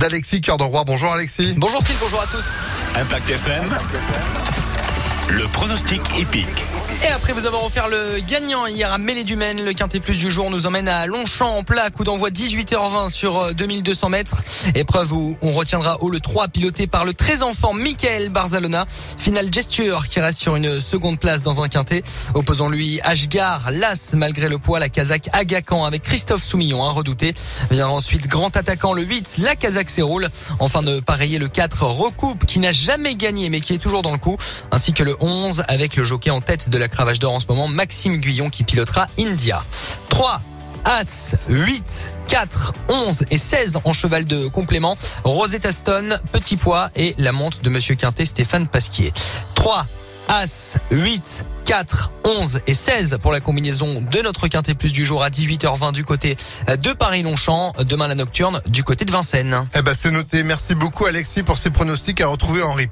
d'Alexis Cœur de Roi. Bonjour Alexis. Bonjour Phil, bonjour à tous. Impact FM. Le pronostic épique. Et après vous avoir offert le gagnant hier à Mêlée du Maine, le quintet plus du jour nous emmène à Longchamp en plat, coup d'envoi 18h20 sur 2200 euh, mètres. Épreuve où on retiendra haut le 3 piloté par le très enfant Michael Barzalona. Final gesture qui reste sur une seconde place dans un quintet. Opposant lui Ashgar, Las malgré le poids, la Kazakh Agacan avec Christophe Soumillon, un redouté. Vient ensuite grand attaquant le 8, la Kazakh s'éroule. Enfin de pareiller le 4 Recoupe qui n'a jamais gagné mais qui est toujours dans le coup. Ainsi que le 11 avec le jockey en tête de la Cravache d'or en ce moment, Maxime Guyon qui pilotera India. 3. As, 8, 4, 11 et 16 en cheval de complément. Rosetta Stone, petit poids et la montre de Monsieur Quintet, Stéphane Pasquier. 3, As, 8, 4, 11 et 16 pour la combinaison de notre quintet plus du jour à 18h20 du côté de Paris-Longchamp. Demain la nocturne du côté de Vincennes. Eh ben c'est noté. Merci beaucoup Alexis pour ces pronostics à retrouver Henri.